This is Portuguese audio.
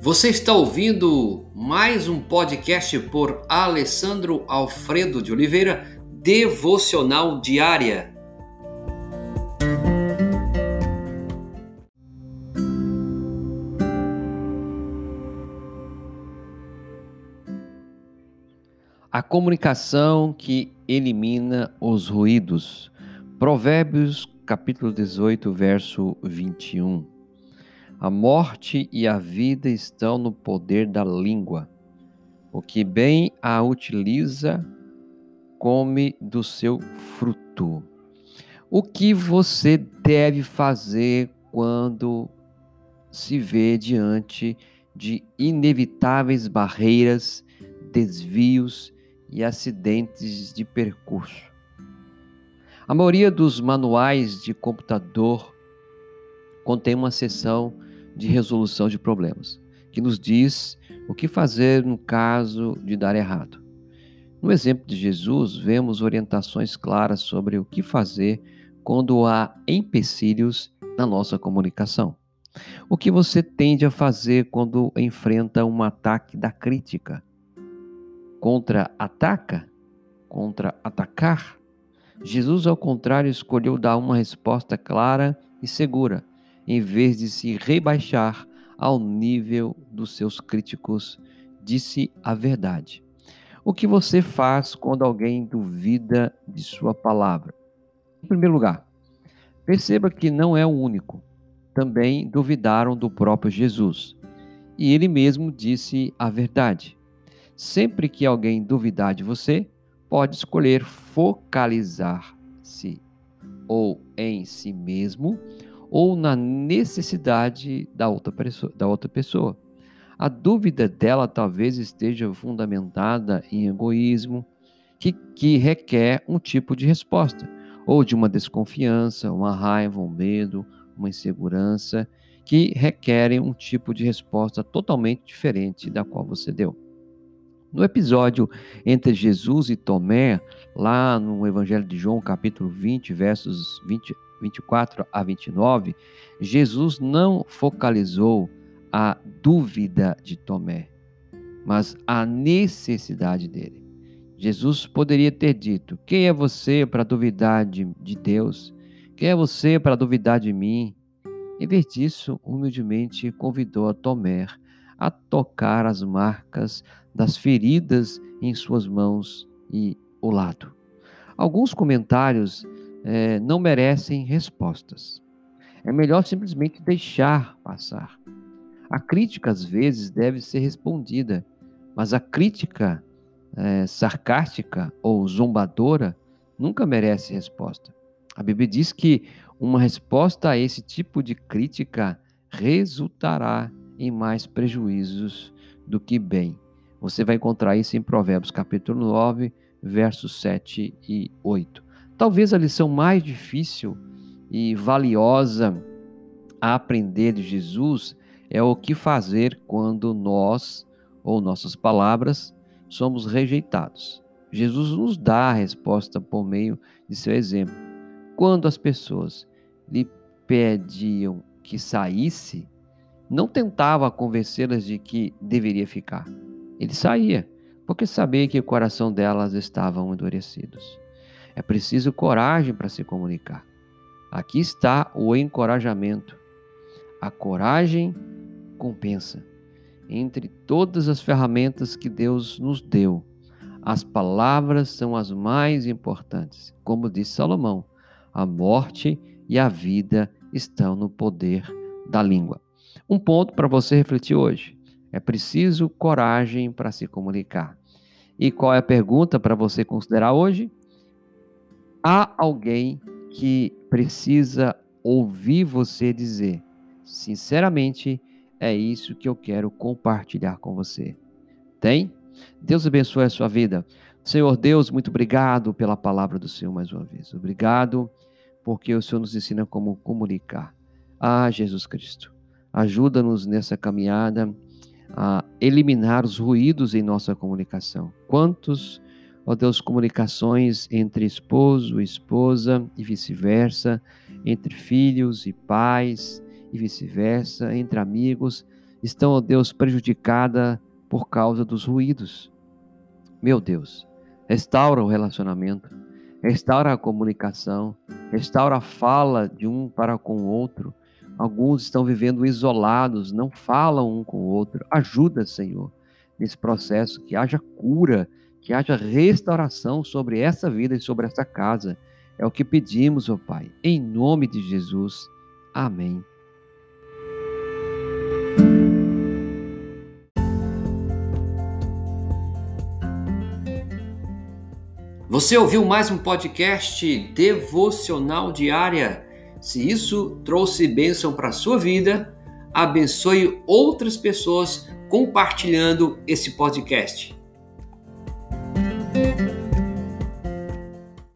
Você está ouvindo mais um podcast por Alessandro Alfredo de Oliveira, Devocional Diária. A comunicação que elimina os ruídos. Provérbios capítulo 18, verso 21. A morte e a vida estão no poder da língua. O que bem a utiliza, come do seu fruto. O que você deve fazer quando se vê diante de inevitáveis barreiras, desvios e acidentes de percurso? A maioria dos manuais de computador contém uma seção de resolução de problemas, que nos diz o que fazer no caso de dar errado. No exemplo de Jesus, vemos orientações claras sobre o que fazer quando há empecilhos na nossa comunicação. O que você tende a fazer quando enfrenta um ataque da crítica? Contra-ataca? Contra-atacar? Jesus, ao contrário, escolheu dar uma resposta clara e segura, em vez de se rebaixar ao nível dos seus críticos, disse a verdade. O que você faz quando alguém duvida de sua palavra? Em primeiro lugar, perceba que não é o único. Também duvidaram do próprio Jesus. E ele mesmo disse a verdade. Sempre que alguém duvidar de você, pode escolher focalizar-se ou em si mesmo ou na necessidade da outra pessoa. Da outra pessoa. A dúvida dela talvez esteja fundamentada em egoísmo, que, que requer um tipo de resposta, ou de uma desconfiança, uma raiva, um medo, uma insegurança, que requerem um tipo de resposta totalmente diferente da qual você deu. No episódio entre Jesus e Tomé, lá no Evangelho de João, capítulo 20, versos 20, 24 a 29, Jesus não focalizou a dúvida de Tomé, mas a necessidade dele. Jesus poderia ter dito: Quem é você para duvidar de, de Deus? Quem é você para duvidar de mim? Em vez disso, humildemente convidou a Tomé a tocar as marcas das feridas em suas mãos e o lado. Alguns comentários é, não merecem respostas. É melhor simplesmente deixar passar. A crítica, às vezes, deve ser respondida, mas a crítica é, sarcástica ou zombadora nunca merece resposta. A Bíblia diz que uma resposta a esse tipo de crítica resultará em mais prejuízos do que bem. Você vai encontrar isso em Provérbios capítulo 9, versos 7 e 8. Talvez a lição mais difícil e valiosa a aprender de Jesus é o que fazer quando nós ou nossas palavras somos rejeitados. Jesus nos dá a resposta por meio de seu exemplo. Quando as pessoas lhe pediam que saísse, não tentava convencê-las de que deveria ficar. Ele saía, porque sabia que o coração delas estavam endurecidos. É preciso coragem para se comunicar. Aqui está o encorajamento. A coragem compensa. Entre todas as ferramentas que Deus nos deu, as palavras são as mais importantes. Como disse Salomão, a morte e a vida estão no poder da língua. Um ponto para você refletir hoje. É preciso coragem para se comunicar. E qual é a pergunta para você considerar hoje? Há alguém que precisa ouvir você dizer, sinceramente, é isso que eu quero compartilhar com você. Tem? Deus abençoe a sua vida. Senhor Deus, muito obrigado pela palavra do Senhor mais uma vez. Obrigado porque o Senhor nos ensina como comunicar. Ah, Jesus Cristo, ajuda-nos nessa caminhada a eliminar os ruídos em nossa comunicação. Quantos, ó Deus, comunicações entre esposo e esposa e vice-versa, entre filhos e pais e vice-versa, entre amigos, estão, ó Deus, prejudicadas por causa dos ruídos. Meu Deus, restaura o relacionamento, restaura a comunicação, restaura a fala de um para com o outro. Alguns estão vivendo isolados, não falam um com o outro. Ajuda, Senhor, nesse processo, que haja cura, que haja restauração sobre essa vida e sobre essa casa. É o que pedimos, ó Pai, em nome de Jesus. Amém. Você ouviu mais um podcast devocional diária? Se isso trouxe bênção para a sua vida, abençoe outras pessoas compartilhando esse podcast.